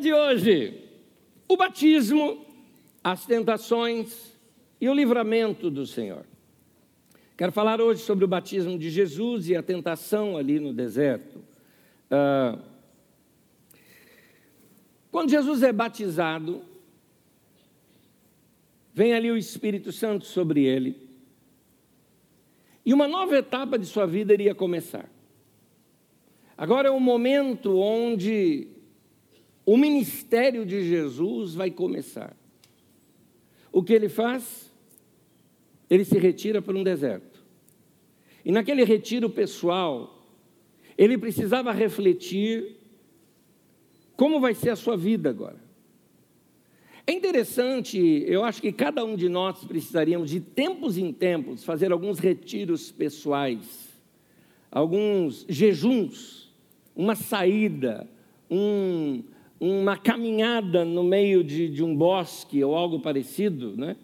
De hoje: o batismo, as tentações e o livramento do Senhor. Quero falar hoje sobre o batismo de Jesus e a tentação ali no deserto. Uh, quando Jesus é batizado, vem ali o Espírito Santo sobre ele, e uma nova etapa de sua vida iria começar. Agora é o momento onde o ministério de Jesus vai começar. O que ele faz? Ele se retira para um deserto. E naquele retiro pessoal, ele precisava refletir como vai ser a sua vida agora. É interessante, eu acho que cada um de nós precisaríamos, de tempos em tempos, fazer alguns retiros pessoais, alguns jejuns, uma saída, um, uma caminhada no meio de, de um bosque ou algo parecido, né?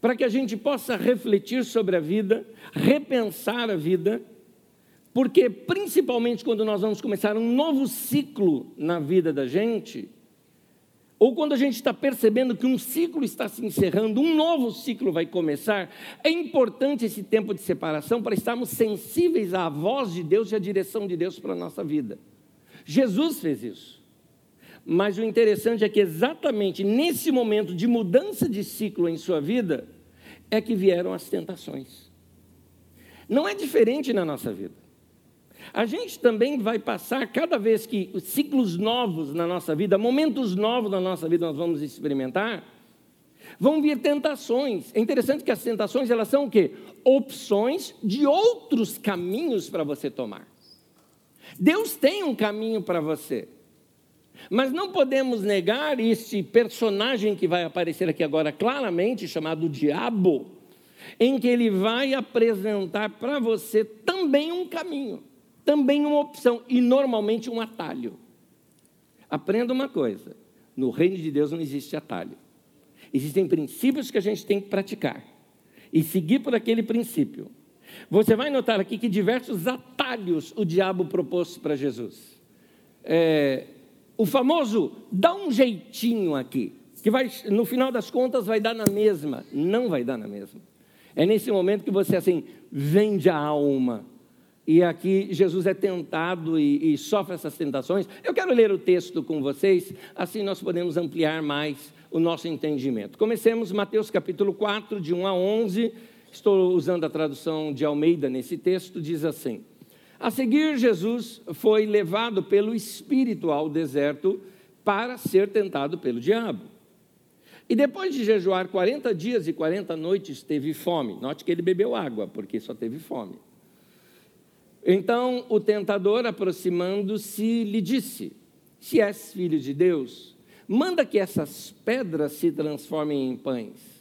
para que a gente possa refletir sobre a vida, repensar a vida, porque principalmente quando nós vamos começar um novo ciclo na vida da gente, ou quando a gente está percebendo que um ciclo está se encerrando, um novo ciclo vai começar, é importante esse tempo de separação para estarmos sensíveis à voz de Deus e à direção de Deus para a nossa vida. Jesus fez isso. Mas o interessante é que exatamente nesse momento de mudança de ciclo em sua vida é que vieram as tentações. Não é diferente na nossa vida. A gente também vai passar, cada vez que ciclos novos na nossa vida, momentos novos na nossa vida nós vamos experimentar, vão vir tentações. É interessante que as tentações elas são o quê? Opções de outros caminhos para você tomar. Deus tem um caminho para você. Mas não podemos negar este personagem que vai aparecer aqui agora claramente, chamado Diabo, em que ele vai apresentar para você também um caminho, também uma opção e normalmente um atalho. Aprenda uma coisa: no reino de Deus não existe atalho. Existem princípios que a gente tem que praticar e seguir por aquele princípio. Você vai notar aqui que diversos atalhos o diabo propôs para Jesus. É, o famoso dá um jeitinho aqui, que vai, no final das contas vai dar na mesma. Não vai dar na mesma. É nesse momento que você assim vende a alma. E aqui Jesus é tentado e, e sofre essas tentações. Eu quero ler o texto com vocês, assim nós podemos ampliar mais o nosso entendimento. Comecemos Mateus capítulo 4, de 1 a 11. Estou usando a tradução de Almeida nesse texto, diz assim: a seguir, Jesus foi levado pelo Espírito ao deserto para ser tentado pelo diabo. E depois de jejuar 40 dias e 40 noites, teve fome. Note que ele bebeu água, porque só teve fome. Então o tentador, aproximando-se, lhe disse: Se és filho de Deus, manda que essas pedras se transformem em pães.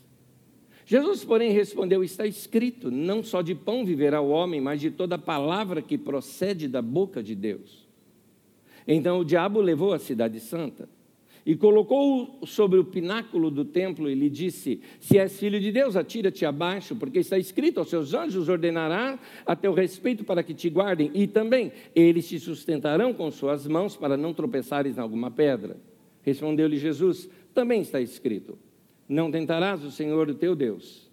Jesus, porém, respondeu: Está escrito: Não só de pão viverá o homem, mas de toda palavra que procede da boca de Deus. Então o diabo levou a cidade santa e colocou-o sobre o pináculo do templo e lhe disse: Se és filho de Deus, atira-te abaixo, porque está escrito: Aos seus anjos ordenará a teu respeito para que te guardem, e também eles te sustentarão com suas mãos para não tropeçares em alguma pedra. Respondeu-lhe Jesus: Também está escrito não tentarás o Senhor o teu Deus.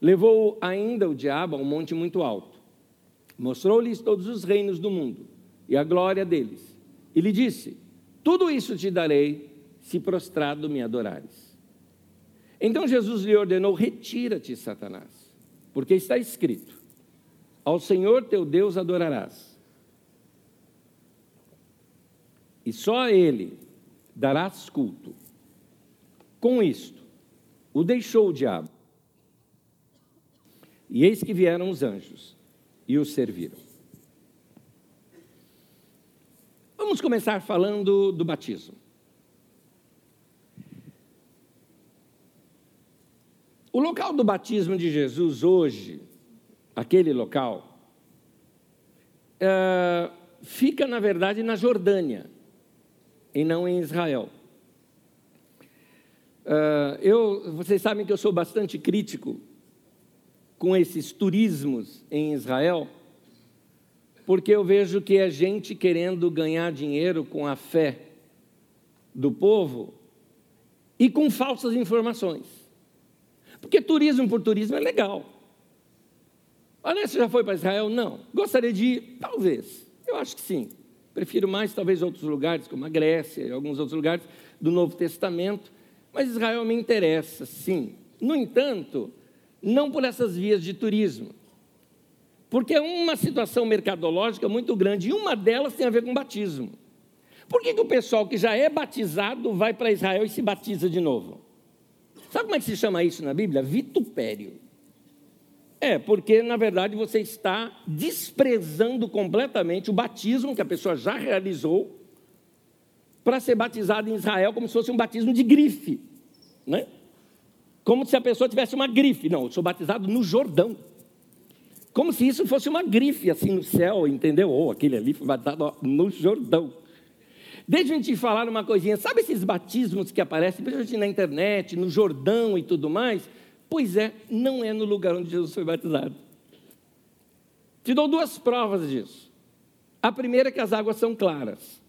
Levou ainda o diabo a um monte muito alto, mostrou-lhes todos os reinos do mundo e a glória deles, e lhe disse: Tudo isso te darei, se prostrado me adorares. Então Jesus lhe ordenou: Retira-te, Satanás, porque está escrito: Ao Senhor teu Deus adorarás, e só a Ele darás culto. Com isto, o deixou o diabo. E eis que vieram os anjos e o serviram. Vamos começar falando do batismo. O local do batismo de Jesus hoje, aquele local, é, fica, na verdade, na Jordânia, e não em Israel. Uh, eu, vocês sabem que eu sou bastante crítico com esses turismos em Israel, porque eu vejo que é gente querendo ganhar dinheiro com a fé do povo e com falsas informações. Porque turismo por turismo é legal. Olha, você já foi para Israel? Não. Gostaria de ir? Talvez. Eu acho que sim. Prefiro mais, talvez, outros lugares, como a Grécia e alguns outros lugares do Novo Testamento. Mas Israel me interessa, sim. No entanto, não por essas vias de turismo. Porque é uma situação mercadológica muito grande e uma delas tem a ver com batismo. Por que, que o pessoal que já é batizado vai para Israel e se batiza de novo? Sabe como é que se chama isso na Bíblia? Vitupério. É, porque na verdade você está desprezando completamente o batismo que a pessoa já realizou para ser batizado em Israel como se fosse um batismo de grife, né? Como se a pessoa tivesse uma grife. Não, eu sou batizado no Jordão. Como se isso fosse uma grife assim no céu, entendeu? Ou oh, aquele ali foi batizado no Jordão. Deixa a gente falar uma coisinha. Sabe esses batismos que aparecem, principalmente na internet, no Jordão e tudo mais? Pois é, não é no lugar onde Jesus foi batizado. Te dou duas provas disso. A primeira é que as águas são claras.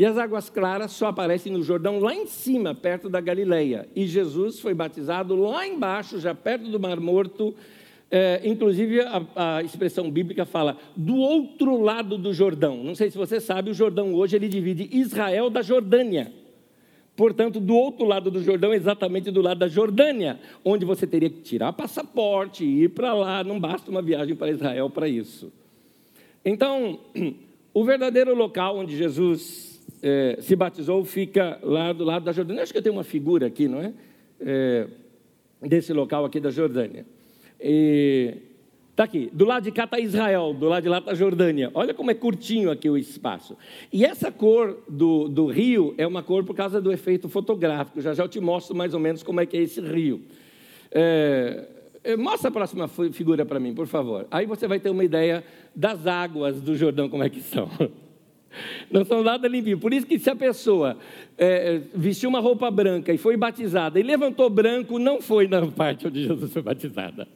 E as águas claras só aparecem no Jordão lá em cima, perto da Galileia. E Jesus foi batizado lá embaixo, já perto do Mar Morto, é, inclusive, a, a, expressão bíblica fala do outro lado do Jordão. Não sei se você sabe, o Jordão hoje ele divide Israel da Jordânia. Portanto, do outro lado do Jordão, exatamente do lado da Jordânia, onde você teria que tirar passaporte, ir para lá, não basta uma viagem para Israel para isso. Então, o verdadeiro local onde Jesus é, se batizou fica lá do lado da Jordânia. Acho que eu tenho uma figura aqui, não é? é desse local aqui da Jordânia. Está aqui, do lado de cá está Israel, do lado de lá está Jordânia. Olha como é curtinho aqui o espaço. E essa cor do, do rio é uma cor por causa do efeito fotográfico. Já já eu te mostro mais ou menos como é que é esse rio. É, é mostra a próxima figura para mim, por favor. Aí você vai ter uma ideia das águas do Jordão, como é que são. Não são nada limpinhos. Por isso que se a pessoa é, é, vestiu uma roupa branca e foi batizada e levantou branco, não foi na parte onde Jesus foi batizada.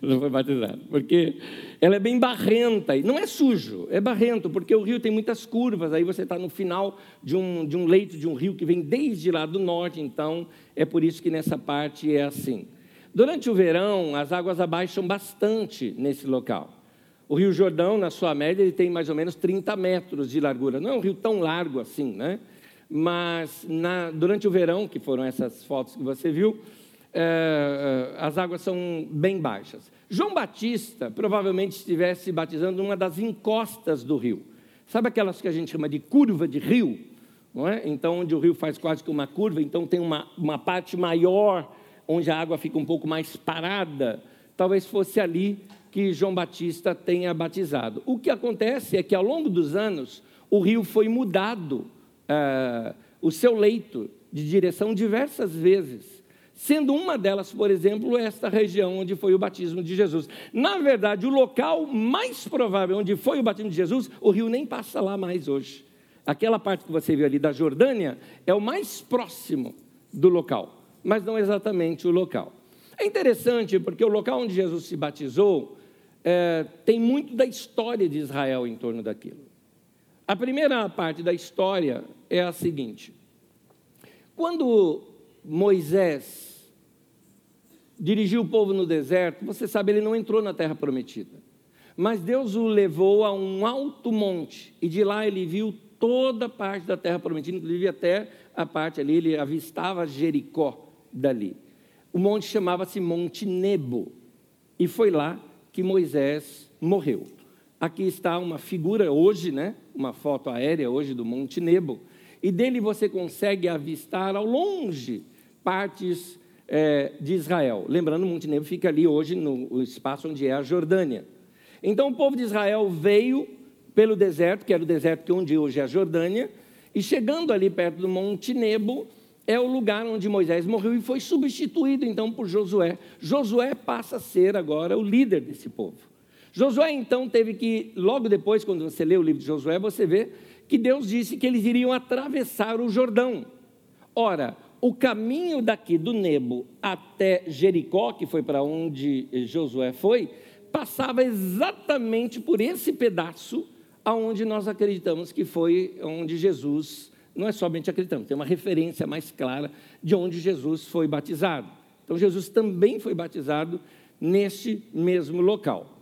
Não foi batizada. Porque ela é bem barrenta. Não é sujo, é barrento, porque o rio tem muitas curvas. Aí você está no final de um, de um leito de um rio que vem desde lá do norte. Então, é por isso que nessa parte é assim. Durante o verão, as águas abaixam bastante nesse local. O Rio Jordão, na sua média, ele tem mais ou menos 30 metros de largura. Não é um rio tão largo assim, né? Mas na, durante o verão, que foram essas fotos que você viu, é, as águas são bem baixas. João Batista provavelmente estivesse batizando numa das encostas do rio. Sabe aquelas que a gente chama de curva de rio? Não é? Então, onde o rio faz quase que uma curva, então tem uma, uma parte maior onde a água fica um pouco mais parada. Talvez fosse ali que João Batista tenha batizado. O que acontece é que ao longo dos anos o rio foi mudado, uh, o seu leito de direção diversas vezes, sendo uma delas, por exemplo, esta região onde foi o batismo de Jesus. Na verdade, o local mais provável onde foi o batismo de Jesus, o rio nem passa lá mais hoje. Aquela parte que você viu ali da Jordânia é o mais próximo do local, mas não exatamente o local. É interessante porque o local onde Jesus se batizou é, tem muito da história de Israel em torno daquilo. A primeira parte da história é a seguinte: quando Moisés dirigiu o povo no deserto, você sabe, ele não entrou na terra prometida. Mas Deus o levou a um alto monte, e de lá ele viu toda a parte da terra prometida, inclusive até a parte ali, ele avistava Jericó dali. O monte chamava-se Monte Nebo, e foi lá que Moisés morreu. Aqui está uma figura hoje, né? uma foto aérea hoje do Monte Nebo, e dele você consegue avistar ao longe partes é, de Israel. Lembrando, o Monte Nebo fica ali hoje no espaço onde é a Jordânia. Então o povo de Israel veio pelo deserto, que era o deserto que onde hoje é a Jordânia, e chegando ali perto do Monte Nebo, é o lugar onde Moisés morreu e foi substituído então por Josué. Josué passa a ser agora o líder desse povo. Josué então teve que, logo depois, quando você lê o livro de Josué, você vê que Deus disse que eles iriam atravessar o Jordão. Ora, o caminho daqui do Nebo até Jericó, que foi para onde Josué foi, passava exatamente por esse pedaço aonde nós acreditamos que foi onde Jesus não é somente acreditamos, tem uma referência mais clara de onde Jesus foi batizado. Então, Jesus também foi batizado neste mesmo local.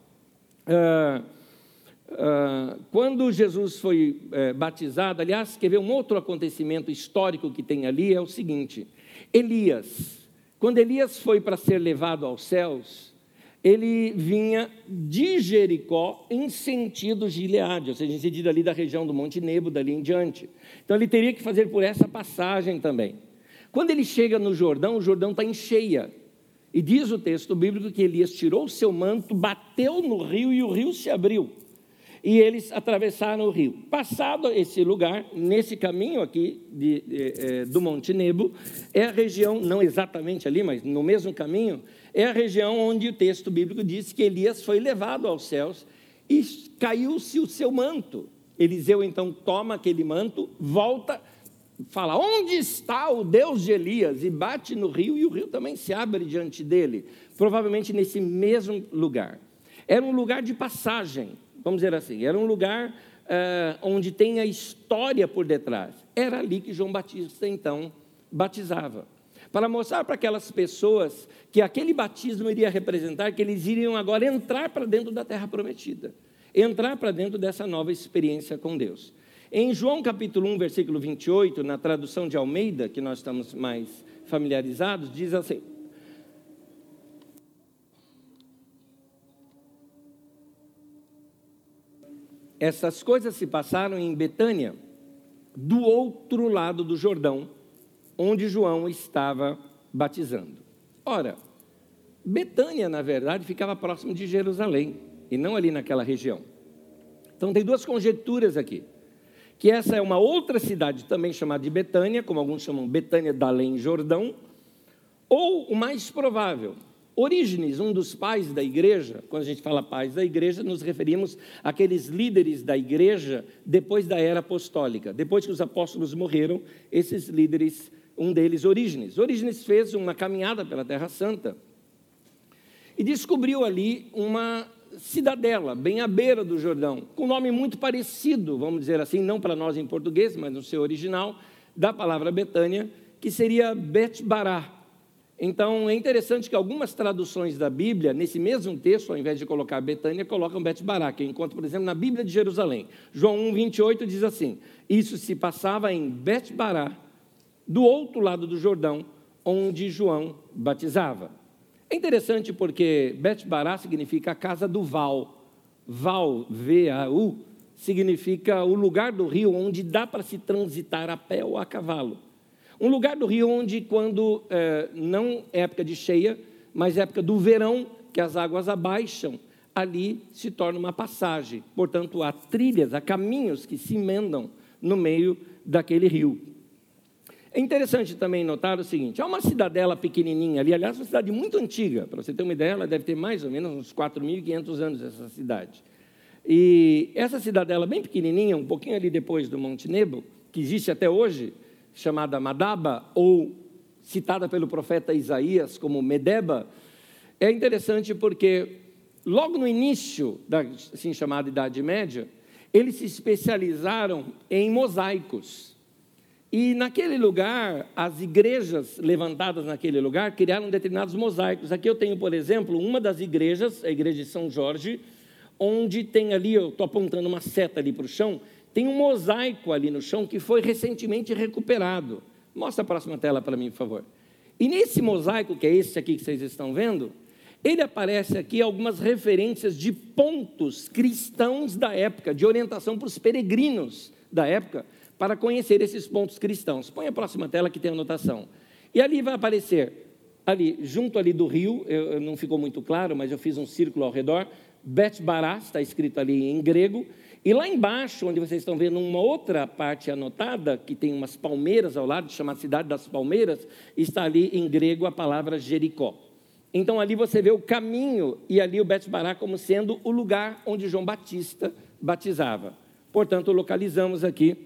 Ah, ah, quando Jesus foi é, batizado, aliás, quer ver um outro acontecimento histórico que tem ali? É o seguinte: Elias, quando Elias foi para ser levado aos céus, ele vinha de Jericó em sentido Gileade, ou seja, em sentido ali da região do Monte Nebo, dali em diante. Então ele teria que fazer por essa passagem também. Quando ele chega no Jordão, o Jordão está em cheia. E diz o texto bíblico que Elias tirou o seu manto, bateu no rio e o rio se abriu. E eles atravessaram o rio. Passado esse lugar, nesse caminho aqui de, de, é, do Monte Nebo, é a região, não exatamente ali, mas no mesmo caminho, é a região onde o texto bíblico diz que Elias foi levado aos céus e caiu-se o seu manto. Eliseu então toma aquele manto, volta, fala: Onde está o Deus de Elias? E bate no rio, e o rio também se abre diante dele, provavelmente nesse mesmo lugar. Era um lugar de passagem, vamos dizer assim, era um lugar uh, onde tem a história por detrás. Era ali que João Batista então batizava para mostrar para aquelas pessoas que aquele batismo iria representar que eles iriam agora entrar para dentro da terra prometida, entrar para dentro dessa nova experiência com Deus. Em João capítulo 1, versículo 28, na tradução de Almeida, que nós estamos mais familiarizados, diz assim: Essas coisas se passaram em Betânia, do outro lado do Jordão, onde João estava batizando. Ora, Betânia, na verdade, ficava próximo de Jerusalém e não ali naquela região. Então tem duas conjecturas aqui. Que essa é uma outra cidade também chamada de Betânia, como alguns chamam Betânia da Além Jordão, ou o mais provável, Orígenes, um dos pais da igreja, quando a gente fala pais da igreja, nos referimos àqueles líderes da igreja depois da era apostólica. Depois que os apóstolos morreram, esses líderes um deles, Orígenes. Orígenes fez uma caminhada pela Terra Santa e descobriu ali uma cidadela, bem à beira do Jordão, com um nome muito parecido, vamos dizer assim, não para nós em português, mas no seu original, da palavra Betânia, que seria Bet-Bará. Então, é interessante que algumas traduções da Bíblia, nesse mesmo texto, ao invés de colocar Betânia, colocam Bet-Bará, que encontra, por exemplo, na Bíblia de Jerusalém. João 1, 28 diz assim, isso se passava em Bet-Bará, do outro lado do Jordão, onde João batizava. É interessante porque Bet-Bará significa a casa do Val. Val, V-A-U, significa o lugar do rio onde dá para se transitar a pé ou a cavalo. Um lugar do rio onde, quando é, não é época de cheia, mas época do verão, que as águas abaixam, ali se torna uma passagem. Portanto, há trilhas, há caminhos que se emendam no meio daquele rio. É interessante também notar o seguinte: há uma cidadela pequenininha ali, aliás, uma cidade muito antiga, para você ter uma ideia, ela deve ter mais ou menos uns 4.500 anos, essa cidade. E essa cidadela bem pequenininha, um pouquinho ali depois do Monte Nebo, que existe até hoje, chamada Madaba, ou citada pelo profeta Isaías como Medeba, é interessante porque logo no início da assim chamada Idade Média, eles se especializaram em mosaicos. E naquele lugar, as igrejas levantadas naquele lugar criaram determinados mosaicos. Aqui eu tenho, por exemplo, uma das igrejas, a igreja de São Jorge, onde tem ali, eu estou apontando uma seta ali para o chão, tem um mosaico ali no chão que foi recentemente recuperado. Mostra a próxima tela para mim, por favor. E nesse mosaico, que é esse aqui que vocês estão vendo, ele aparece aqui algumas referências de pontos cristãos da época, de orientação para os peregrinos da época, para conhecer esses pontos cristãos. Põe a próxima tela que tem anotação. E ali vai aparecer, ali, junto ali do rio, eu, não ficou muito claro, mas eu fiz um círculo ao redor, Bet Bará, está escrito ali em grego, e lá embaixo, onde vocês estão vendo uma outra parte anotada, que tem umas palmeiras ao lado, chamada Cidade das Palmeiras, está ali em grego a palavra Jericó. Então ali você vê o caminho e ali o Bet Bará como sendo o lugar onde João Batista batizava. Portanto, localizamos aqui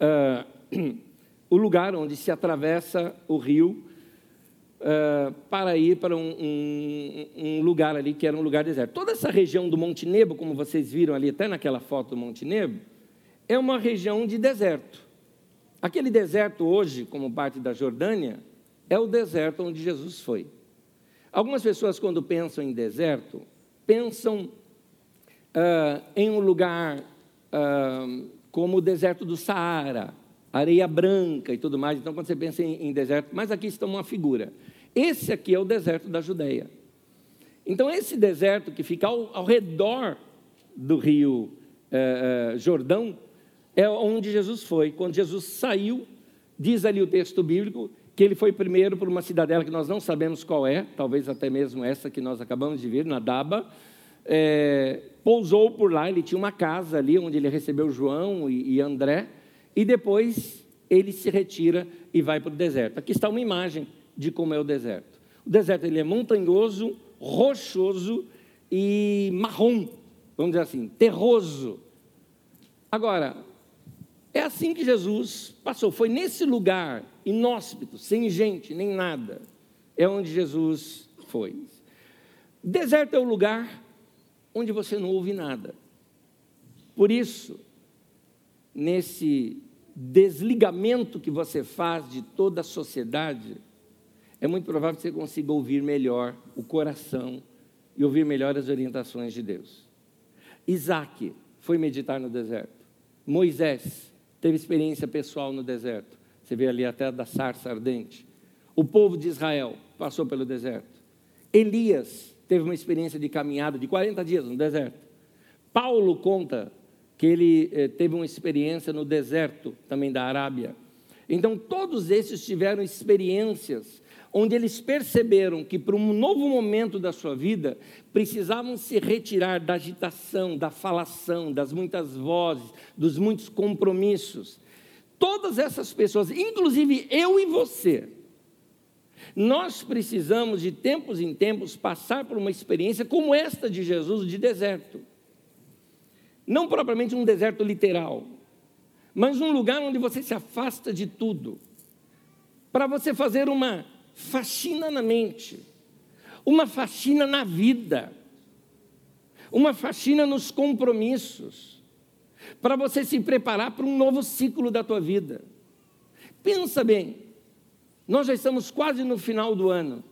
uh, o lugar onde se atravessa o rio uh, para ir para um, um, um, lugar ali que era um lugar deserto. Toda essa região do Monte Nebo, como vocês viram ali até naquela foto do Monte Nebo, é uma região de deserto. Aquele deserto hoje, como parte da Jordânia, é o deserto onde Jesus foi. Algumas pessoas, quando pensam em deserto, pensam uh, em um lugar uh, como o deserto do Saara, areia branca e tudo mais. Então, quando você pensa em, em deserto, mas aqui está uma figura. Esse aqui é o deserto da Judéia. Então, esse deserto que fica ao, ao redor do rio eh, eh, Jordão é onde Jesus foi. Quando Jesus saiu, diz ali o texto bíblico que ele foi primeiro por uma cidadela que nós não sabemos qual é, talvez até mesmo essa que nós acabamos de ver, Nadaba. É, pousou por lá, ele tinha uma casa ali onde ele recebeu João e, e André, e depois ele se retira e vai para o deserto. Aqui está uma imagem de como é o deserto. O deserto ele é montanhoso, rochoso e marrom, vamos dizer assim, terroso. Agora, é assim que Jesus passou. Foi nesse lugar inóspito, sem gente, nem nada, é onde Jesus foi. Deserto é o lugar onde você não ouve nada. Por isso, nesse desligamento que você faz de toda a sociedade, é muito provável que você consiga ouvir melhor o coração e ouvir melhor as orientações de Deus. Isaac foi meditar no deserto. Moisés teve experiência pessoal no deserto. Você vê ali até da sarça ardente. O povo de Israel passou pelo deserto. Elias teve uma experiência de caminhada de 40 dias no deserto. Paulo conta que ele eh, teve uma experiência no deserto também da Arábia. Então, todos esses tiveram experiências onde eles perceberam que para um novo momento da sua vida precisavam se retirar da agitação, da falação, das muitas vozes, dos muitos compromissos. Todas essas pessoas, inclusive eu e você, nós precisamos de tempos em tempos passar por uma experiência como esta de Jesus de deserto. Não propriamente um deserto literal, mas um lugar onde você se afasta de tudo, para você fazer uma faxina na mente, uma faxina na vida, uma faxina nos compromissos, para você se preparar para um novo ciclo da tua vida. Pensa bem, nós já estamos quase no final do ano,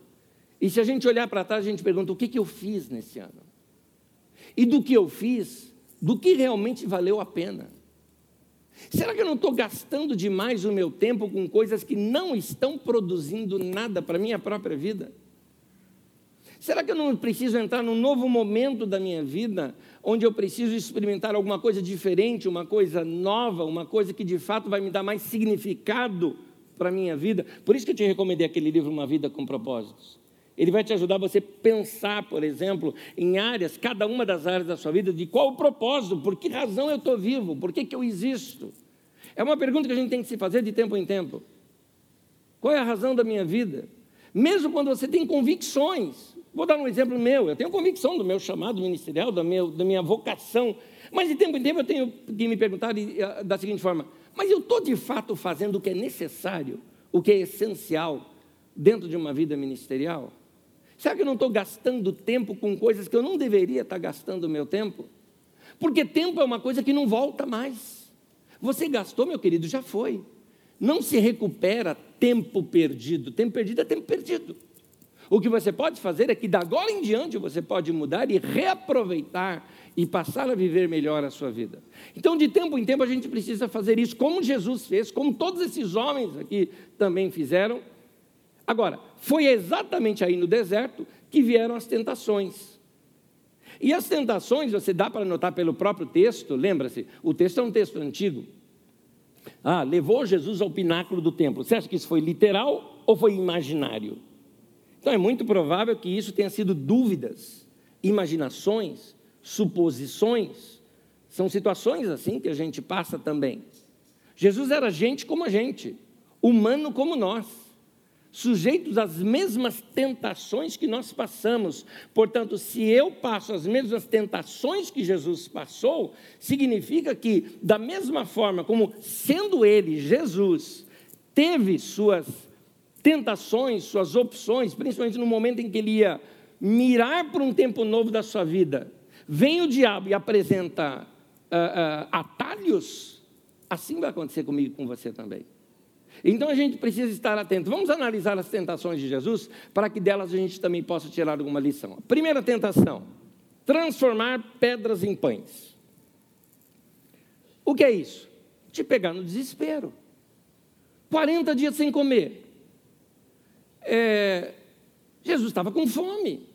e se a gente olhar para trás, a gente pergunta: o que, que eu fiz nesse ano? E do que eu fiz, do que realmente valeu a pena? Será que eu não estou gastando demais o meu tempo com coisas que não estão produzindo nada para a minha própria vida? Será que eu não preciso entrar num novo momento da minha vida, onde eu preciso experimentar alguma coisa diferente, uma coisa nova, uma coisa que de fato vai me dar mais significado para a minha vida? Por isso que eu te recomendei aquele livro Uma Vida com Propósitos. Ele vai te ajudar você pensar, por exemplo, em áreas, cada uma das áreas da sua vida, de qual o propósito, por que razão eu estou vivo, por que, que eu existo. É uma pergunta que a gente tem que se fazer de tempo em tempo. Qual é a razão da minha vida? Mesmo quando você tem convicções. Vou dar um exemplo meu. Eu tenho convicção do meu chamado ministerial, da minha, da minha vocação. Mas de tempo em tempo eu tenho que me perguntar da seguinte forma: mas eu estou de fato fazendo o que é necessário, o que é essencial dentro de uma vida ministerial? Será que eu não estou gastando tempo com coisas que eu não deveria estar gastando o meu tempo? Porque tempo é uma coisa que não volta mais. Você gastou, meu querido, já foi. Não se recupera tempo perdido. Tempo perdido é tempo perdido. O que você pode fazer é que, da agora em diante, você pode mudar e reaproveitar e passar a viver melhor a sua vida. Então, de tempo em tempo, a gente precisa fazer isso, como Jesus fez, como todos esses homens aqui também fizeram Agora, foi exatamente aí no deserto que vieram as tentações. E as tentações, você dá para notar pelo próprio texto, lembra-se, o texto é um texto antigo. Ah, levou Jesus ao pináculo do templo. Você acha que isso foi literal ou foi imaginário? Então é muito provável que isso tenha sido dúvidas, imaginações, suposições. São situações assim que a gente passa também. Jesus era gente como a gente, humano como nós sujeitos às mesmas tentações que nós passamos. Portanto, se eu passo as mesmas tentações que Jesus passou, significa que, da mesma forma como sendo ele, Jesus, teve suas tentações, suas opções, principalmente no momento em que ele ia mirar para um tempo novo da sua vida, vem o diabo e apresenta uh, uh, atalhos, assim vai acontecer comigo e com você também. Então a gente precisa estar atento. Vamos analisar as tentações de Jesus para que delas a gente também possa tirar alguma lição. Primeira tentação: transformar pedras em pães. O que é isso? Te pegar no desespero. 40 dias sem comer. É, Jesus estava com fome.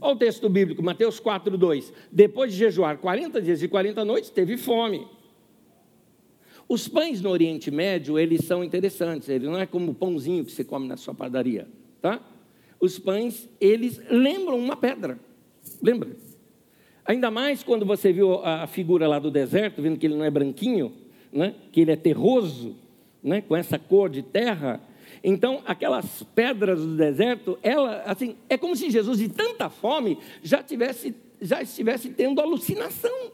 Olha o texto bíblico, Mateus 4, 2. Depois de jejuar 40 dias e 40 noites, teve fome. Os pães no Oriente Médio, eles são interessantes, ele não é como o pãozinho que você come na sua padaria, tá? Os pães, eles lembram uma pedra, lembra? Ainda mais quando você viu a figura lá do deserto, vendo que ele não é branquinho, né? que ele é terroso, né? com essa cor de terra. Então, aquelas pedras do deserto, ela, assim, é como se Jesus, de tanta fome, já, tivesse, já estivesse tendo alucinação.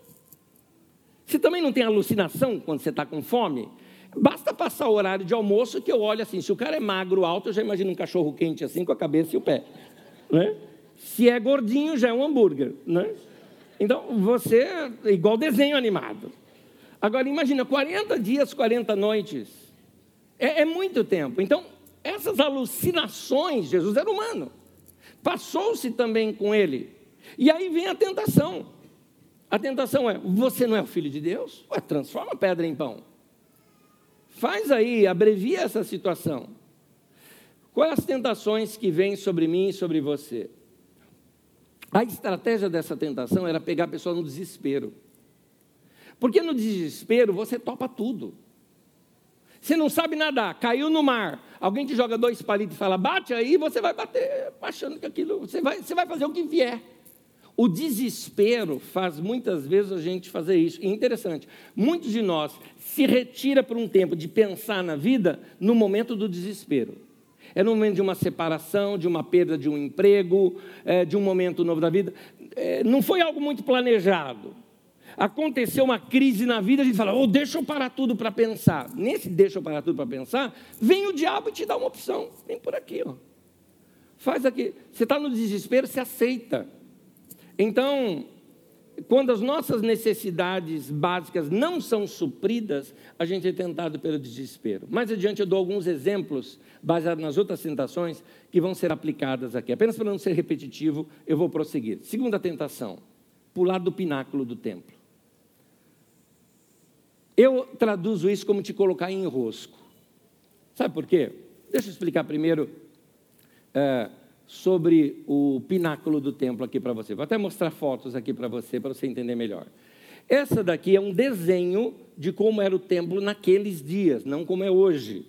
Você também não tem alucinação quando você está com fome? Basta passar o horário de almoço que eu olho assim, se o cara é magro, alto, eu já imagino um cachorro quente assim com a cabeça e o pé. Né? Se é gordinho, já é um hambúrguer. Né? Então, você é igual desenho animado. Agora, imagina, 40 dias, 40 noites. É, é muito tempo. Então, essas alucinações, Jesus era humano. Passou-se também com ele. E aí vem a tentação. A tentação é: você não é o filho de Deus? Ué, transforma a pedra em pão. Faz aí, abrevia essa situação. Quais as tentações que vêm sobre mim e sobre você? A estratégia dessa tentação era pegar a pessoa no desespero. Porque no desespero você topa tudo. Você não sabe nadar, caiu no mar. Alguém te joga dois palitos e fala, bate aí, você vai bater, achando que aquilo. Você vai, você vai fazer o que vier. O desespero faz muitas vezes a gente fazer isso. E interessante, muitos de nós se retira por um tempo de pensar na vida no momento do desespero. É no momento de uma separação, de uma perda de um emprego, é, de um momento novo da vida. É, não foi algo muito planejado. Aconteceu uma crise na vida, a gente fala, oh, deixa eu parar tudo para pensar. Nesse deixa eu parar tudo para pensar, vem o diabo e te dá uma opção. Vem por aqui, ó. Faz aqui. Você está no desespero, você aceita. Então, quando as nossas necessidades básicas não são supridas, a gente é tentado pelo desespero. Mais adiante eu dou alguns exemplos, baseados nas outras tentações, que vão ser aplicadas aqui. Apenas para não ser repetitivo, eu vou prosseguir. Segunda tentação: pular do pináculo do templo. Eu traduzo isso como te colocar em enrosco. Sabe por quê? Deixa eu explicar primeiro. É, sobre o pináculo do templo aqui para você. Vou até mostrar fotos aqui para você, para você entender melhor. Essa daqui é um desenho de como era o templo naqueles dias, não como é hoje.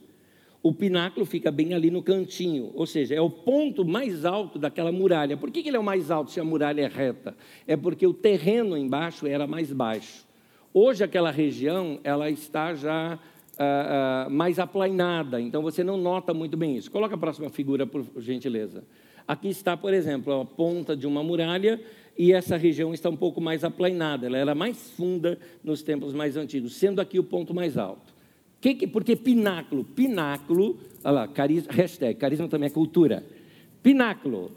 O pináculo fica bem ali no cantinho, ou seja, é o ponto mais alto daquela muralha. Por que ele é o mais alto se a muralha é reta? É porque o terreno embaixo era mais baixo. Hoje aquela região ela está já ah, ah, mais aplainada, então você não nota muito bem isso. Coloca a próxima figura, por gentileza. Aqui está, por exemplo, a ponta de uma muralha e essa região está um pouco mais aplainada, ela era mais funda nos tempos mais antigos, sendo aqui o ponto mais alto. Que, que, porque pináculo, pináculo, olha lá, carisma, hashtag, carisma também é cultura. Pináculo,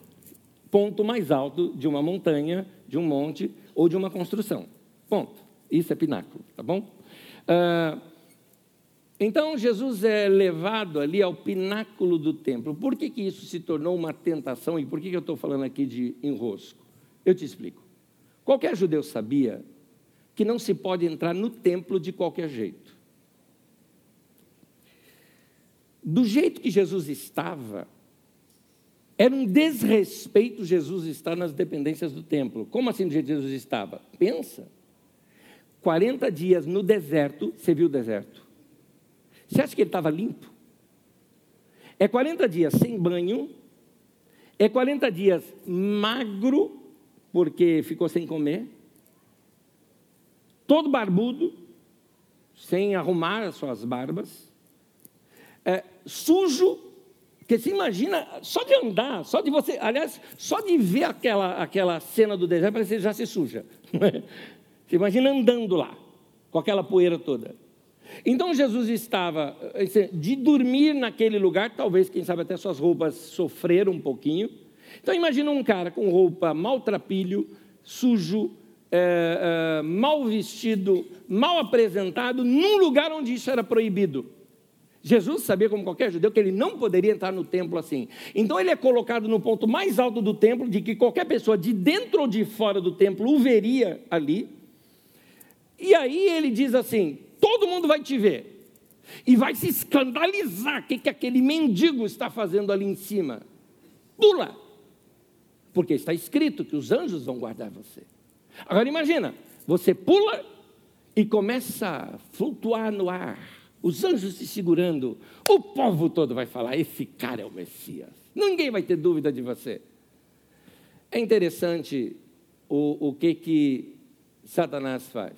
ponto mais alto de uma montanha, de um monte ou de uma construção. Ponto. Isso é pináculo, tá bom? Uh, então Jesus é levado ali ao pináculo do templo. Por que, que isso se tornou uma tentação e por que, que eu estou falando aqui de enrosco? Eu te explico. Qualquer judeu sabia que não se pode entrar no templo de qualquer jeito. Do jeito que Jesus estava, era um desrespeito Jesus estar nas dependências do templo. Como assim do jeito que Jesus estava? Pensa. 40 dias no deserto, você viu o deserto? Você acha que ele estava limpo? É 40 dias sem banho, é 40 dias magro, porque ficou sem comer, todo barbudo, sem arrumar as suas barbas, é, sujo, porque se imagina, só de andar, só de você, aliás, só de ver aquela, aquela cena do deserto, parece que já se suja. Você imagina andando lá, com aquela poeira toda. Então Jesus estava eh, de dormir naquele lugar, talvez, quem sabe, até suas roupas sofreram um pouquinho. Então imagina um cara com roupa maltrapilho, sujo, é, é, mal vestido, mal apresentado, num lugar onde isso era proibido. Jesus sabia, como qualquer judeu, que ele não poderia entrar no templo assim. Então ele é colocado no ponto mais alto do templo, de que qualquer pessoa de dentro ou de fora do templo o veria ali. E aí ele diz assim: todo mundo vai te ver. E vai se escandalizar o que, que aquele mendigo está fazendo ali em cima. Pula! Porque está escrito que os anjos vão guardar você. Agora imagina, você pula e começa a flutuar no ar os anjos se segurando, o povo todo vai falar: esse cara é o Messias. Ninguém vai ter dúvida de você. É interessante o, o que, que Satanás faz.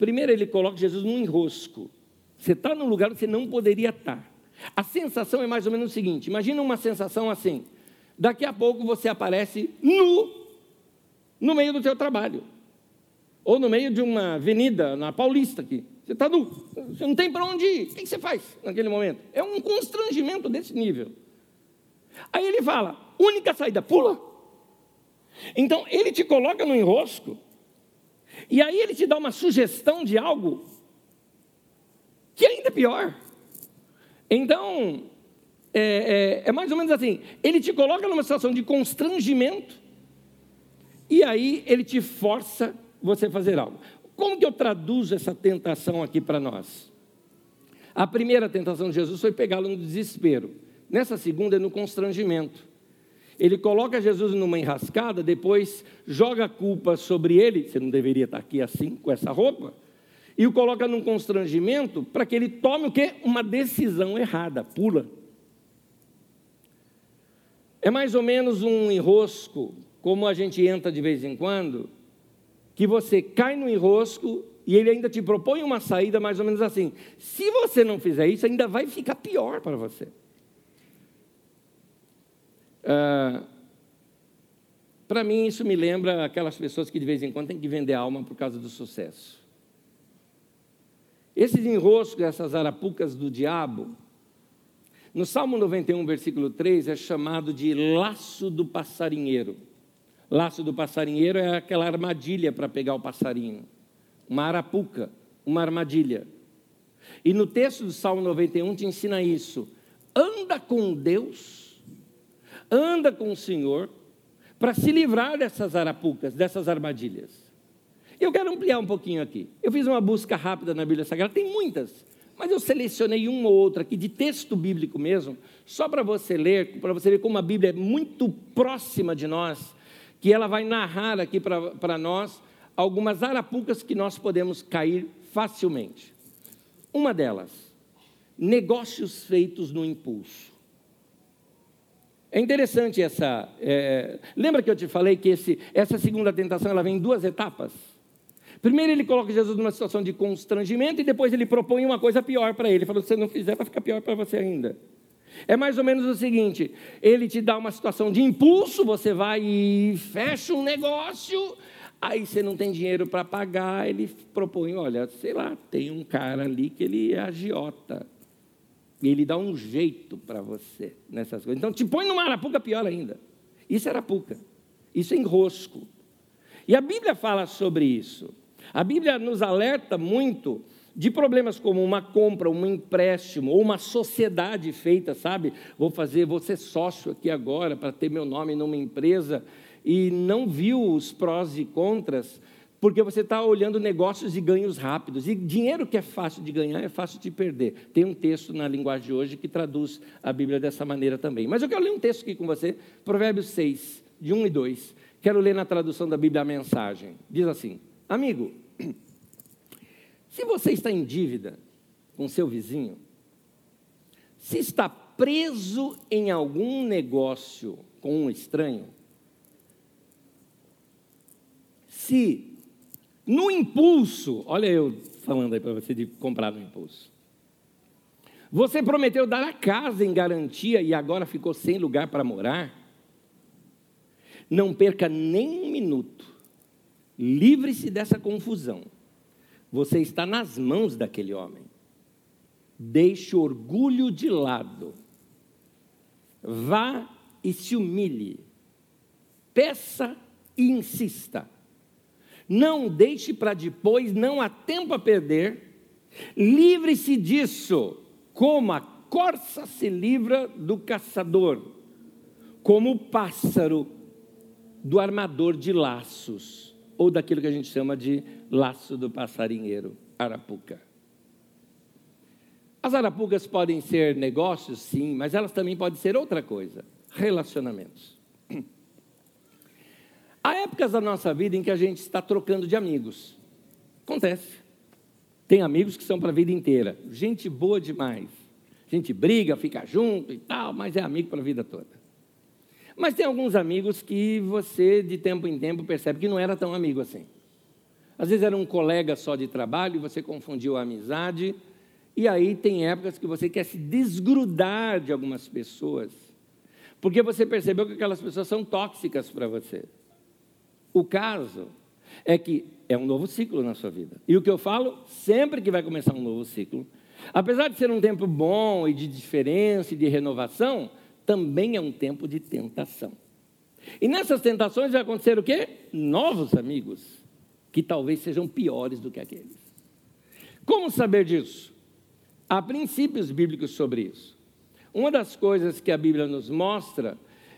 Primeiro, ele coloca Jesus num enrosco. Você está num lugar que você não poderia estar. A sensação é mais ou menos o seguinte: imagina uma sensação assim. Daqui a pouco você aparece nu no meio do seu trabalho. Ou no meio de uma avenida, na Paulista aqui. Você está nu, você não tem para onde ir. O que você faz naquele momento? É um constrangimento desse nível. Aí ele fala: única saída, pula. Então ele te coloca no enrosco, e aí ele te dá uma sugestão de algo que é ainda pior. Então, é, é, é mais ou menos assim: ele te coloca numa situação de constrangimento, e aí ele te força você a fazer algo. Como que eu traduzo essa tentação aqui para nós? A primeira tentação de Jesus foi pegá-lo no desespero. Nessa segunda é no constrangimento. Ele coloca Jesus numa enrascada, depois joga a culpa sobre ele, você não deveria estar aqui assim, com essa roupa, e o coloca num constrangimento para que ele tome o quê? Uma decisão errada, pula. É mais ou menos um enrosco, como a gente entra de vez em quando, que você cai no enrosco e ele ainda te propõe uma saída mais ou menos assim. Se você não fizer isso, ainda vai ficar pior para você. Ah, para mim, isso me lembra aquelas pessoas que de vez em quando têm que vender alma por causa do sucesso. Esses enroscos, essas arapucas do diabo, no Salmo 91, versículo 3, é chamado de laço do passarinheiro. Laço do passarinheiro é aquela armadilha para pegar o passarinho. Uma arapuca, uma armadilha. E no texto do Salmo 91 te ensina isso. Anda com Deus, anda com o Senhor, para se livrar dessas arapucas, dessas armadilhas. Eu quero ampliar um pouquinho aqui. Eu fiz uma busca rápida na Bíblia Sagrada, tem muitas, mas eu selecionei uma ou outra aqui de texto bíblico mesmo, só para você ler, para você ver como a Bíblia é muito próxima de nós que ela vai narrar aqui para nós algumas arapucas que nós podemos cair facilmente. Uma delas, negócios feitos no impulso. É interessante essa. É, lembra que eu te falei que esse, essa segunda tentação ela vem em duas etapas? Primeiro ele coloca Jesus numa situação de constrangimento e depois ele propõe uma coisa pior para ele. Ele falou: se você não fizer, vai ficar pior para você ainda. É mais ou menos o seguinte: ele te dá uma situação de impulso, você vai e fecha um negócio, aí você não tem dinheiro para pagar, ele propõe: olha, sei lá, tem um cara ali que ele é agiota. E ele dá um jeito para você nessas coisas. Então te põe numa arapuca pior ainda. Isso é arapuca. Isso é enrosco. E a Bíblia fala sobre isso. A Bíblia nos alerta muito de problemas como uma compra, um empréstimo ou uma sociedade feita, sabe? Vou fazer, vou ser sócio aqui agora para ter meu nome numa empresa e não viu os prós e contras, porque você está olhando negócios e ganhos rápidos. E dinheiro que é fácil de ganhar é fácil de perder. Tem um texto na linguagem de hoje que traduz a Bíblia dessa maneira também. Mas eu quero ler um texto aqui com você, Provérbios 6, de 1 e 2. Quero ler na tradução da Bíblia a mensagem. Diz assim: Amigo, se você está em dívida com seu vizinho, se está preso em algum negócio com um estranho, se no impulso, olha eu falando aí para você de comprar no impulso, você prometeu dar a casa em garantia e agora ficou sem lugar para morar, não perca nem um minuto, livre-se dessa confusão você está nas mãos daquele homem. Deixe o orgulho de lado. Vá e se humilhe. Peça e insista. Não deixe para depois, não há tempo a perder. Livre-se disso. como a corça se livra do caçador, como o pássaro do armador de laços, ou daquilo que a gente chama de laço do passarinheiro, arapuca. As arapucas podem ser negócios, sim, mas elas também podem ser outra coisa: relacionamentos. Há épocas da nossa vida em que a gente está trocando de amigos. Acontece. Tem amigos que são para a vida inteira. Gente boa demais. A gente briga, fica junto e tal, mas é amigo para a vida toda. Mas tem alguns amigos que você, de tempo em tempo, percebe que não era tão amigo assim. Às vezes era um colega só de trabalho e você confundiu a amizade. E aí tem épocas que você quer se desgrudar de algumas pessoas, porque você percebeu que aquelas pessoas são tóxicas para você. O caso é que é um novo ciclo na sua vida. E o que eu falo, sempre que vai começar um novo ciclo, apesar de ser um tempo bom e de diferença e de renovação, também é um tempo de tentação. E nessas tentações vai acontecer o quê? Novos amigos, que talvez sejam piores do que aqueles. Como saber disso? Há princípios bíblicos sobre isso. Uma das coisas que a Bíblia nos mostra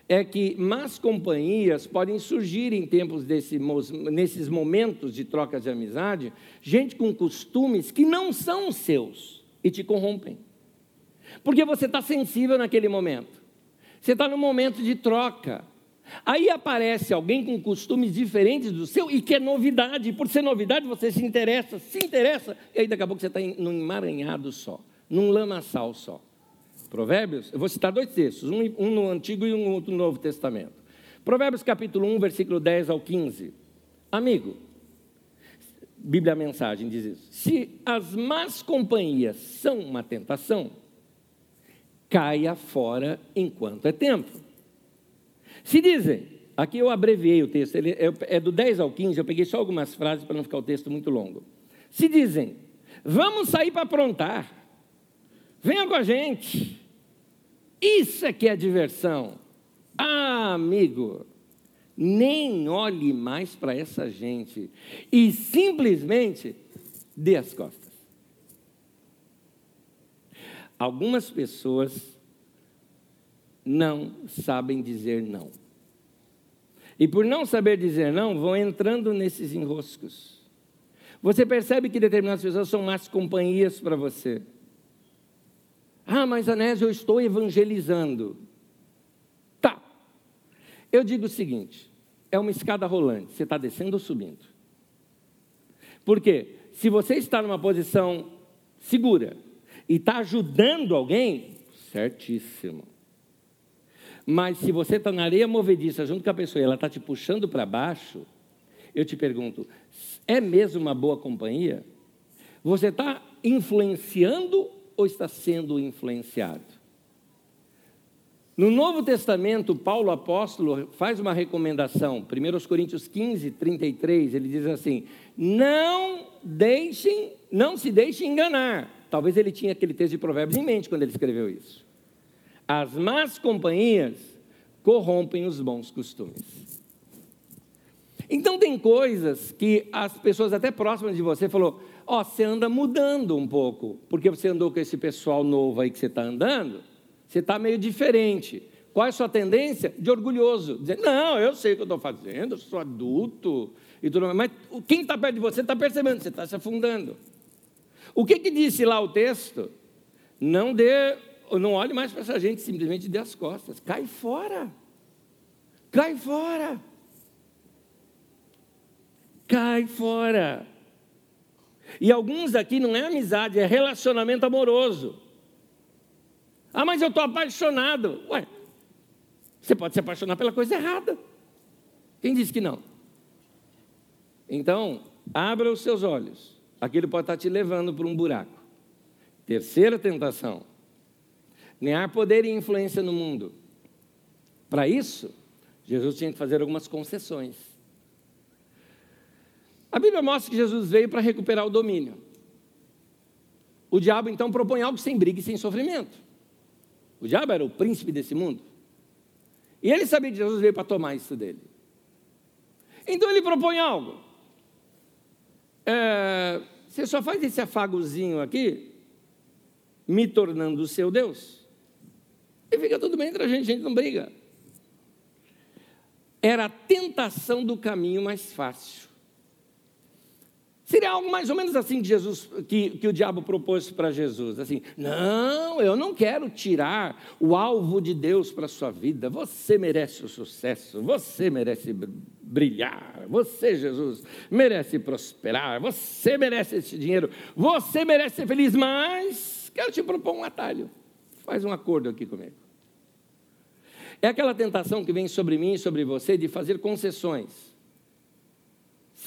é que más companhias podem surgir em tempos desse, nesses momentos de troca de amizade, gente com costumes que não são seus e te corrompem. Porque você está sensível naquele momento. Você está no momento de troca. Aí aparece alguém com costumes diferentes do seu e que é novidade. Por ser novidade, você se interessa, se interessa, e aí daqui a pouco você está num emaranhado só, num lamaçal só. Provérbios, eu vou citar dois textos, um, no Antigo e um no Novo Testamento. Provérbios capítulo 1, versículo 10 ao 15. Amigo, Bíblia Mensagem diz isso. Se as más companhias são uma tentação, caia fora enquanto é tempo. Se dizem, aqui eu abreviei o texto, ele é, é do 10 ao 15, eu peguei só algumas frases para não ficar o texto muito longo. Se dizem, vamos sair para aprontar, venha com a gente, isso é que é diversão. Ah, amigo, nem olhe mais para essa gente e simplesmente dê as costas. Algumas pessoas não sabem dizer não. E por não saber dizer não, vão entrando nesses enroscos. Você percebe que determinadas pessoas são más companhias para você. Ah, mas Anésio, eu estou evangelizando. Tá. Eu digo o seguinte: é uma escada rolante, você está descendo ou subindo? Porque se você está numa posição segura e está ajudando alguém, certíssimo. Mas se você está na areia movediça junto com a pessoa e ela está te puxando para baixo, eu te pergunto: é mesmo uma boa companhia? Você está influenciando ou está sendo influenciado? No Novo Testamento, Paulo apóstolo faz uma recomendação, 1 Coríntios 15, 33, ele diz assim: Não deixem, não se deixem enganar. Talvez ele tinha aquele texto de Provérbios em mente quando ele escreveu isso. As más companhias corrompem os bons costumes. Então tem coisas que as pessoas até próximas de você falou, ó, você anda mudando um pouco, porque você andou com esse pessoal novo aí que você está andando, você está meio diferente. Qual é a sua tendência? De orgulhoso. Dizer, não, eu sei o que eu estou fazendo, eu sou adulto e tudo mais. Mas quem está perto de você está percebendo, você está se afundando. O que, que disse lá o texto? Não dê, não olhe mais para essa gente, simplesmente dê as costas. Cai fora. Cai fora. Cai fora. E alguns aqui não é amizade, é relacionamento amoroso. Ah, mas eu estou apaixonado. Ué, você pode se apaixonar pela coisa errada. Quem disse que não? Então, abra os seus olhos. Aquilo pode estar te levando para um buraco. Terceira tentação: ganhar poder e influência no mundo. Para isso, Jesus tinha que fazer algumas concessões. A Bíblia mostra que Jesus veio para recuperar o domínio. O diabo então propõe algo sem briga e sem sofrimento. O diabo era o príncipe desse mundo. E ele sabia que Jesus veio para tomar isso dele. Então ele propõe algo. É, você só faz esse afagozinho aqui me tornando o seu Deus. E fica tudo bem entre a gente, a gente não briga. Era a tentação do caminho mais fácil. Seria algo mais ou menos assim que, Jesus, que, que o diabo propôs para Jesus. Assim, não, eu não quero tirar o alvo de Deus para a sua vida. Você merece o sucesso, você merece brilhar, você, Jesus, merece prosperar, você merece esse dinheiro, você merece ser feliz, mas quero te propor um atalho. Faz um acordo aqui comigo. É aquela tentação que vem sobre mim e sobre você de fazer concessões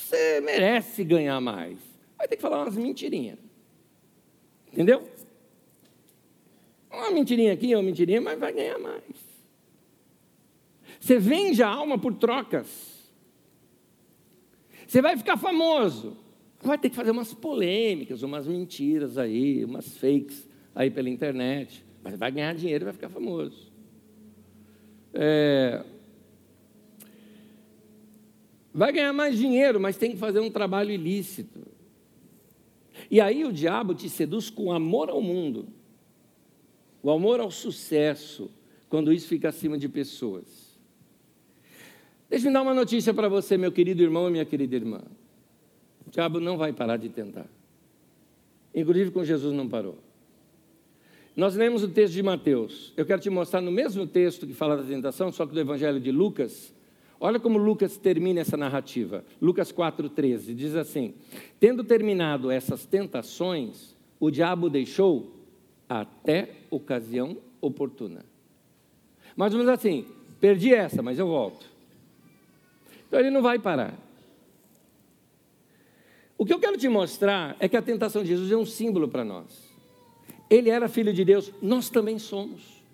você merece ganhar mais. Vai ter que falar umas mentirinhas. Entendeu? Uma mentirinha aqui, uma mentirinha, mas vai ganhar mais. Você vende a alma por trocas. Você vai ficar famoso. Vai ter que fazer umas polêmicas, umas mentiras aí, umas fakes aí pela internet. Mas vai ganhar dinheiro e vai ficar famoso. É, Vai ganhar mais dinheiro, mas tem que fazer um trabalho ilícito. E aí o diabo te seduz com amor ao mundo, o amor ao sucesso, quando isso fica acima de pessoas. Deixa eu dar uma notícia para você, meu querido irmão e minha querida irmã. O diabo não vai parar de tentar. Inclusive com Jesus não parou. Nós lemos o texto de Mateus. Eu quero te mostrar no mesmo texto que fala da tentação, só que do Evangelho de Lucas, Olha como Lucas termina essa narrativa. Lucas 4,13 diz assim: Tendo terminado essas tentações, o diabo deixou até ocasião oportuna. Mais ou menos assim: perdi essa, mas eu volto. Então ele não vai parar. O que eu quero te mostrar é que a tentação de Jesus é um símbolo para nós. Ele era filho de Deus, nós também somos.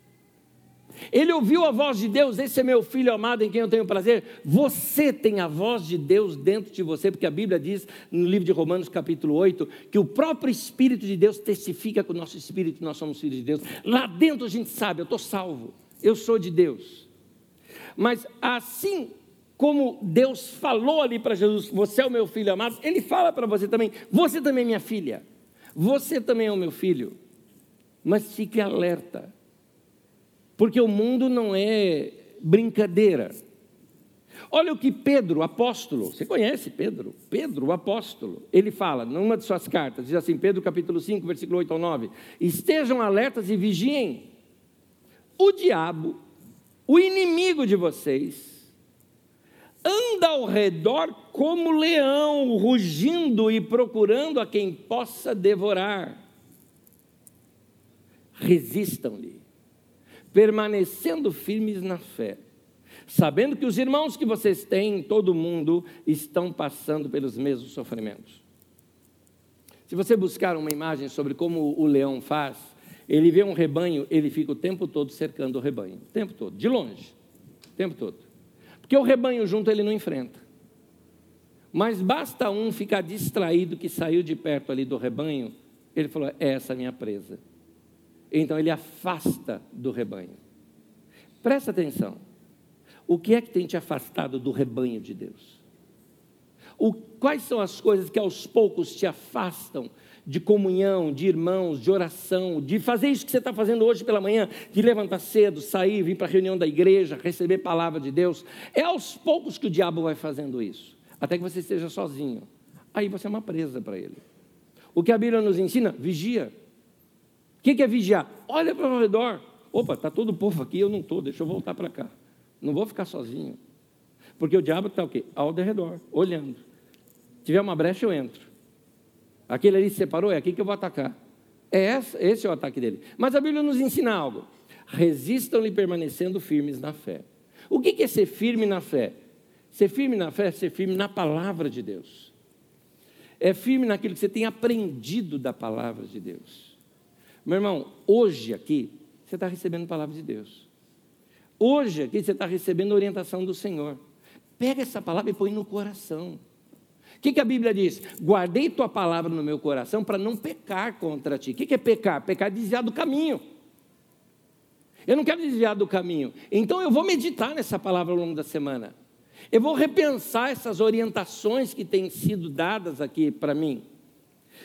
Ele ouviu a voz de Deus, esse é meu filho amado em quem eu tenho prazer. Você tem a voz de Deus dentro de você, porque a Bíblia diz no livro de Romanos, capítulo 8, que o próprio Espírito de Deus testifica com o nosso espírito que nós somos filhos de Deus. Lá dentro a gente sabe, eu estou salvo, eu sou de Deus. Mas assim como Deus falou ali para Jesus, você é o meu filho amado, ele fala para você também, você também é minha filha, você também é o meu filho. Mas fique alerta porque o mundo não é brincadeira. Olha o que Pedro, apóstolo, você conhece Pedro? Pedro, o apóstolo, ele fala numa de suas cartas, diz assim, Pedro capítulo 5, versículo 8 ao 9: Estejam alertas e vigiem. O diabo, o inimigo de vocês, anda ao redor como leão, rugindo e procurando a quem possa devorar. Resistam-lhe permanecendo firmes na fé, sabendo que os irmãos que vocês têm em todo o mundo estão passando pelos mesmos sofrimentos. Se você buscar uma imagem sobre como o leão faz, ele vê um rebanho, ele fica o tempo todo cercando o rebanho, o tempo todo, de longe, o tempo todo. Porque o rebanho junto ele não enfrenta. Mas basta um ficar distraído que saiu de perto ali do rebanho, ele falou: é essa a minha presa. Então ele afasta do rebanho. Presta atenção. O que é que tem te afastado do rebanho de Deus? O, quais são as coisas que aos poucos te afastam de comunhão, de irmãos, de oração, de fazer isso que você está fazendo hoje pela manhã, de levantar cedo, sair, vir para a reunião da igreja, receber palavra de Deus? É aos poucos que o diabo vai fazendo isso, até que você esteja sozinho. Aí você é uma presa para ele. O que a Bíblia nos ensina? Vigia. O que é vigiar? Olha para o redor. Opa, está todo o povo aqui, eu não estou, deixa eu voltar para cá. Não vou ficar sozinho. Porque o diabo está o quê? Ao redor, olhando. Se tiver uma brecha, eu entro. Aquele ali se separou, é aqui que eu vou atacar. É esse, esse é o ataque dele. Mas a Bíblia nos ensina algo. Resistam-lhe permanecendo firmes na fé. O que é ser firme na fé? Ser firme na fé é ser firme na palavra de Deus. É firme naquilo que você tem aprendido da palavra de Deus. Meu irmão, hoje aqui, você está recebendo a palavra de Deus. Hoje aqui, você está recebendo a orientação do Senhor. Pega essa palavra e põe no coração. O que, que a Bíblia diz? Guardei tua palavra no meu coração para não pecar contra ti. O que, que é pecar? Pecar é desviar do caminho. Eu não quero desviar do caminho. Então eu vou meditar nessa palavra ao longo da semana. Eu vou repensar essas orientações que têm sido dadas aqui para mim.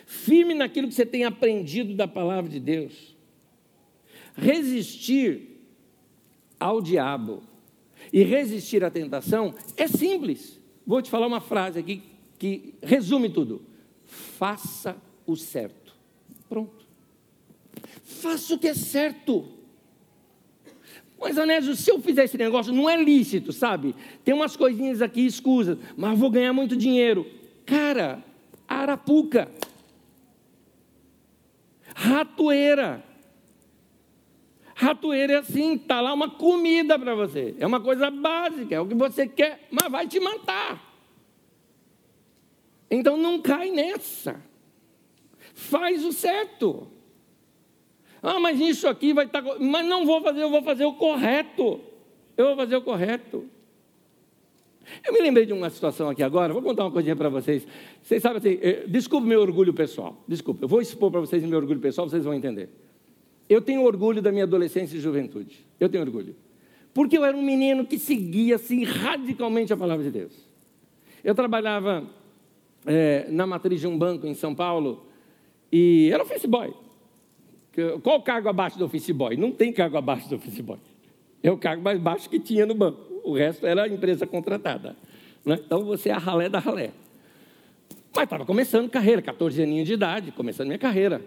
Firme naquilo que você tem aprendido da palavra de Deus. Resistir ao diabo e resistir à tentação é simples. Vou te falar uma frase aqui que resume tudo. Faça o certo. Pronto. Faça o que é certo. Mas, Anésio, se eu fizer esse negócio, não é lícito, sabe? Tem umas coisinhas aqui escusas, mas vou ganhar muito dinheiro. Cara, arapuca. Ratoeira. Ratoeira é assim, está lá uma comida para você. É uma coisa básica, é o que você quer, mas vai te matar. Então não cai nessa. Faz o certo. Ah, mas isso aqui vai estar. Tá... Mas não vou fazer, eu vou fazer o correto. Eu vou fazer o correto. Eu me lembrei de uma situação aqui agora, vou contar uma coisinha para vocês. Vocês sabem assim, eh, desculpe meu orgulho pessoal, desculpe, eu vou expor para vocês meu orgulho pessoal, vocês vão entender. Eu tenho orgulho da minha adolescência e juventude, eu tenho orgulho. Porque eu era um menino que seguia assim radicalmente a palavra de Deus. Eu trabalhava é, na matriz de um banco em São Paulo e era office boy. Qual o cargo abaixo do office boy? Não tem cargo abaixo do office boy. É o cargo mais baixo que tinha no banco. O resto era a empresa contratada. Né? Então você é a ralé da ralé. Mas estava começando carreira, 14 aninhos de idade, começando minha carreira.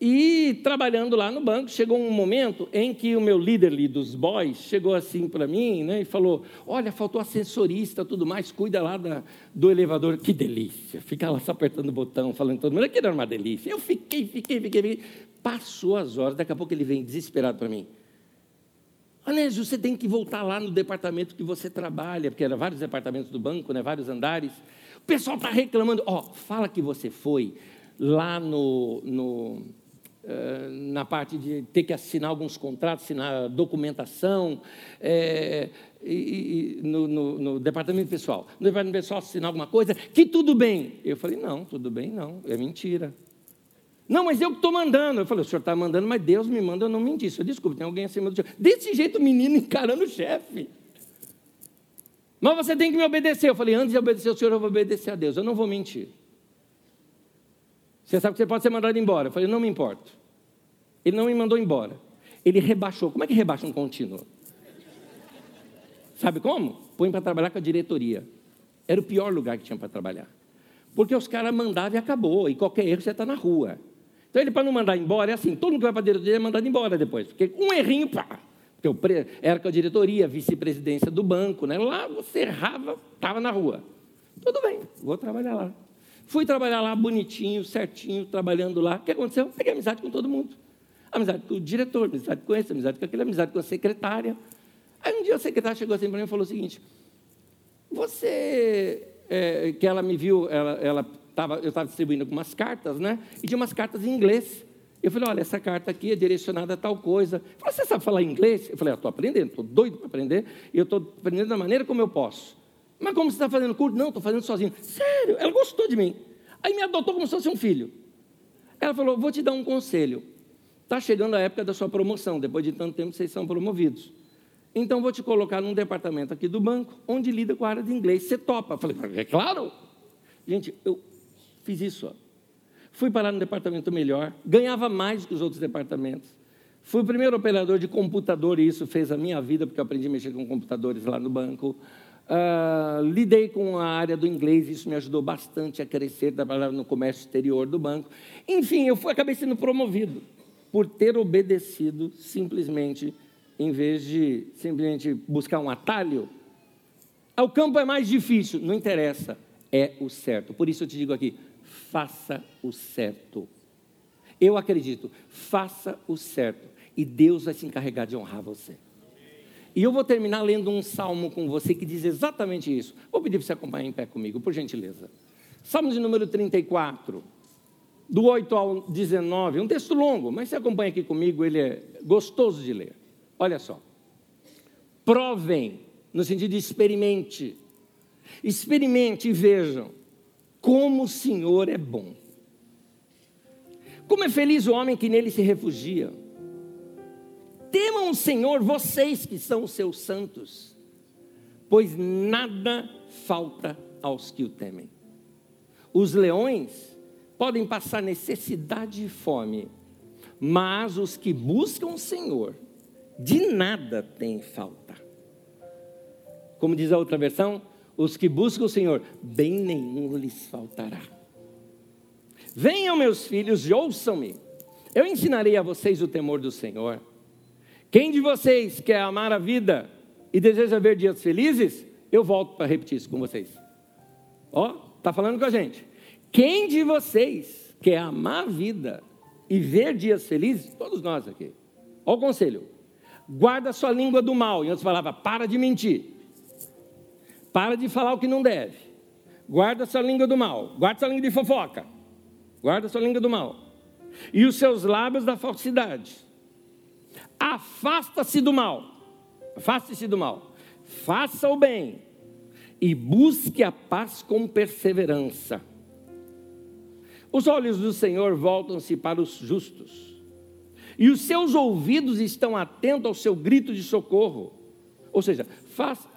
E trabalhando lá no banco, chegou um momento em que o meu líder ali dos boys chegou assim para mim né, e falou: Olha, faltou assessorista, tudo mais, cuida lá da, do elevador. Que delícia! Ficar lá só apertando o botão, falando todo mundo, aquilo era uma delícia. Eu fiquei, fiquei, fiquei, fiquei. Passou as horas, daqui a pouco ele vem desesperado para mim. Anésio, você tem que voltar lá no departamento que você trabalha, porque eram vários departamentos do banco, né, vários andares. O pessoal está reclamando. Ó, fala que você foi lá no, no uh, na parte de ter que assinar alguns contratos, assinar documentação, é, e, e no, no, no, departamento pessoal. No departamento pessoal assinar alguma coisa, que tudo bem. Eu falei, não, tudo bem não, é mentira. Não, mas eu que estou mandando. Eu falei, o senhor está mandando, mas Deus me manda, eu não mentir. Eu desculpe, tem alguém acima do senhor. Desse jeito, o menino encarando o chefe. Mas você tem que me obedecer. Eu falei, antes de obedecer o senhor, eu vou obedecer a Deus. Eu não vou mentir. Você sabe que você pode ser mandado embora. Eu falei, não me importo. Ele não me mandou embora. Ele rebaixou. Como é que rebaixa um contínuo? Sabe como? Põe para trabalhar com a diretoria. Era o pior lugar que tinha para trabalhar. Porque os caras mandavam e acabou. E qualquer erro você está na rua. Então, ele, para não mandar embora, é assim: todo mundo que vai para a diretoria é mandado embora depois. Porque um errinho, pá. Porque eu era com a diretoria, vice-presidência do banco, né? lá você errava, estava na rua. Tudo bem, vou trabalhar lá. Fui trabalhar lá bonitinho, certinho, trabalhando lá. O que aconteceu? Peguei amizade com todo mundo. Amizade com o diretor, amizade com esse, amizade com aquele, amizade com a secretária. Aí um dia a secretária chegou assim para mim e falou o seguinte: Você, é, que ela me viu, ela, ela tava, eu estava distribuindo algumas cartas, né? E tinha umas cartas em inglês. Eu falei, olha, essa carta aqui é direcionada a tal coisa. Falei, você sabe falar inglês? Eu falei, estou aprendendo, estou doido para aprender, e eu estou aprendendo da maneira como eu posso. Mas como você está fazendo curso? Não, estou fazendo sozinho. Sério, ela gostou de mim. Aí me adotou como se fosse um filho. Ela falou, vou te dar um conselho. Está chegando a época da sua promoção, depois de tanto tempo vocês são promovidos. Então vou te colocar num departamento aqui do banco, onde lida com a área de inglês. Você topa? Eu falei, é claro. Gente, eu Fiz isso. Ó. Fui parar no departamento melhor, ganhava mais que os outros departamentos. Fui o primeiro operador de computador e isso fez a minha vida, porque eu aprendi a mexer com computadores lá no banco. Uh, lidei com a área do inglês, isso me ajudou bastante a crescer, trabalhar no comércio exterior do banco. Enfim, eu fui, acabei sendo promovido por ter obedecido simplesmente, em vez de simplesmente buscar um atalho. O campo é mais difícil, não interessa, é o certo. Por isso eu te digo aqui: faça o certo. Eu acredito, faça o certo e Deus vai se encarregar de honrar você. E eu vou terminar lendo um salmo com você que diz exatamente isso. Vou pedir para você acompanhar em pé comigo, por gentileza. Salmo de número 34, do 8 ao 19, um texto longo, mas você acompanha aqui comigo, ele é gostoso de ler. Olha só. Provem, no sentido de experimente. Experimente e vejam como o Senhor é bom. Como é feliz o homem que nele se refugia. Temam o Senhor, vocês que são os seus santos, pois nada falta aos que o temem. Os leões podem passar necessidade e fome, mas os que buscam o Senhor, de nada têm falta. Como diz a outra versão, os que buscam o Senhor, bem nenhum lhes faltará. Venham, meus filhos, e ouçam-me. Eu ensinarei a vocês o temor do Senhor. Quem de vocês quer amar a vida e deseja ver dias felizes? Eu volto para repetir isso com vocês. Ó, está falando com a gente. Quem de vocês quer amar a vida e ver dias felizes? Todos nós aqui. Olha o conselho. Guarda sua língua do mal. Em outras palavras, para de mentir. Para de falar o que não deve. Guarda sua língua do mal. Guarda sua língua de fofoca. Guarda sua língua do mal. E os seus lábios da falsidade. Afasta-se do mal. Afaste-se do mal. Faça o bem. E busque a paz com perseverança. Os olhos do Senhor voltam-se para os justos. E os seus ouvidos estão atentos ao seu grito de socorro. Ou seja,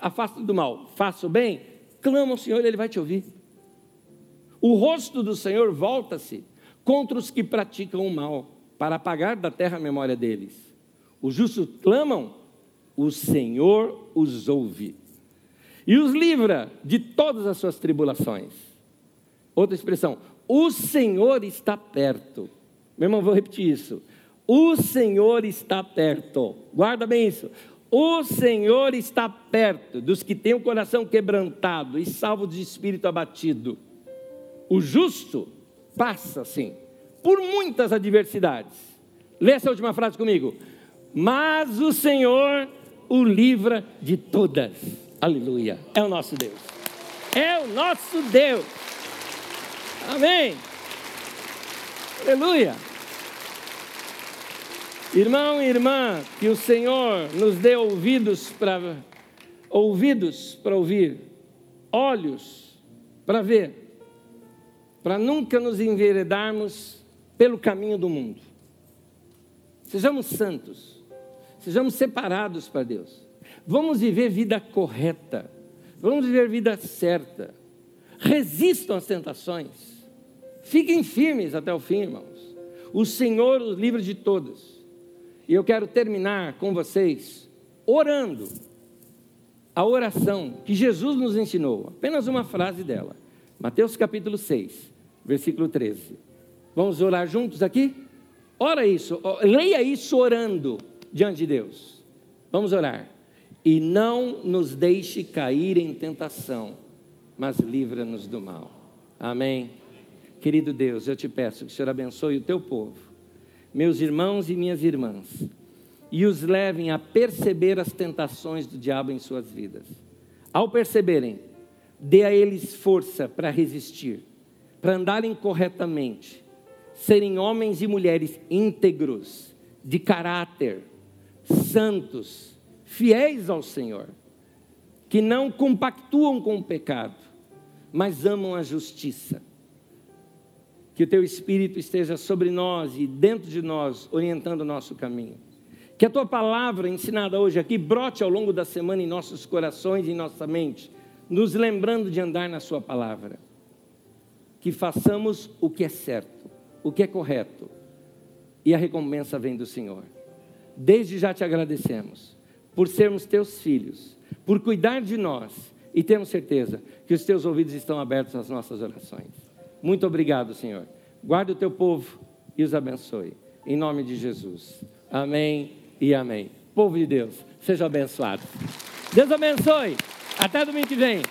afasta do mal, faça o bem, clama ao Senhor, Ele vai te ouvir. O rosto do Senhor volta-se contra os que praticam o mal, para apagar da terra a memória deles. Os justos clamam, o Senhor os ouve e os livra de todas as suas tribulações. Outra expressão, o Senhor está perto. Meu irmão, vou repetir isso. O Senhor está perto. Guarda bem isso. O Senhor está perto dos que têm o coração quebrantado e salvo de espírito abatido. O justo passa, sim, por muitas adversidades. Lê essa última frase comigo. Mas o Senhor o livra de todas. Aleluia. É o nosso Deus. É o nosso Deus. Amém. Aleluia. Irmão e irmã, que o Senhor nos dê ouvidos para ouvidos para ouvir, olhos para ver para nunca nos enveredarmos pelo caminho do mundo. Sejamos santos, sejamos separados para Deus. Vamos viver vida correta, vamos viver vida certa. Resistam às tentações, fiquem firmes até o fim, irmãos. O Senhor os livra de todos. E eu quero terminar com vocês orando a oração que Jesus nos ensinou, apenas uma frase dela. Mateus capítulo 6 versículo 13. Vamos orar juntos aqui? Ora isso, leia isso orando diante de Deus. Vamos orar. E não nos deixe cair em tentação, mas livra-nos do mal. Amém. Querido Deus, eu te peço que o Senhor abençoe o teu povo, meus irmãos e minhas irmãs, e os levem a perceber as tentações do diabo em suas vidas. Ao perceberem, dê a eles força para resistir para andarem corretamente, serem homens e mulheres íntegros, de caráter, santos, fiéis ao Senhor, que não compactuam com o pecado, mas amam a justiça. Que o teu Espírito esteja sobre nós e dentro de nós, orientando o nosso caminho. Que a tua palavra ensinada hoje aqui brote ao longo da semana em nossos corações e em nossa mente, nos lembrando de andar na Sua palavra que façamos o que é certo, o que é correto, e a recompensa vem do Senhor. Desde já te agradecemos por sermos teus filhos, por cuidar de nós e temos certeza que os teus ouvidos estão abertos às nossas orações. Muito obrigado, Senhor. Guarde o teu povo e os abençoe. Em nome de Jesus. Amém e amém. Povo de Deus, seja abençoado. Deus abençoe. Até domingo que vem.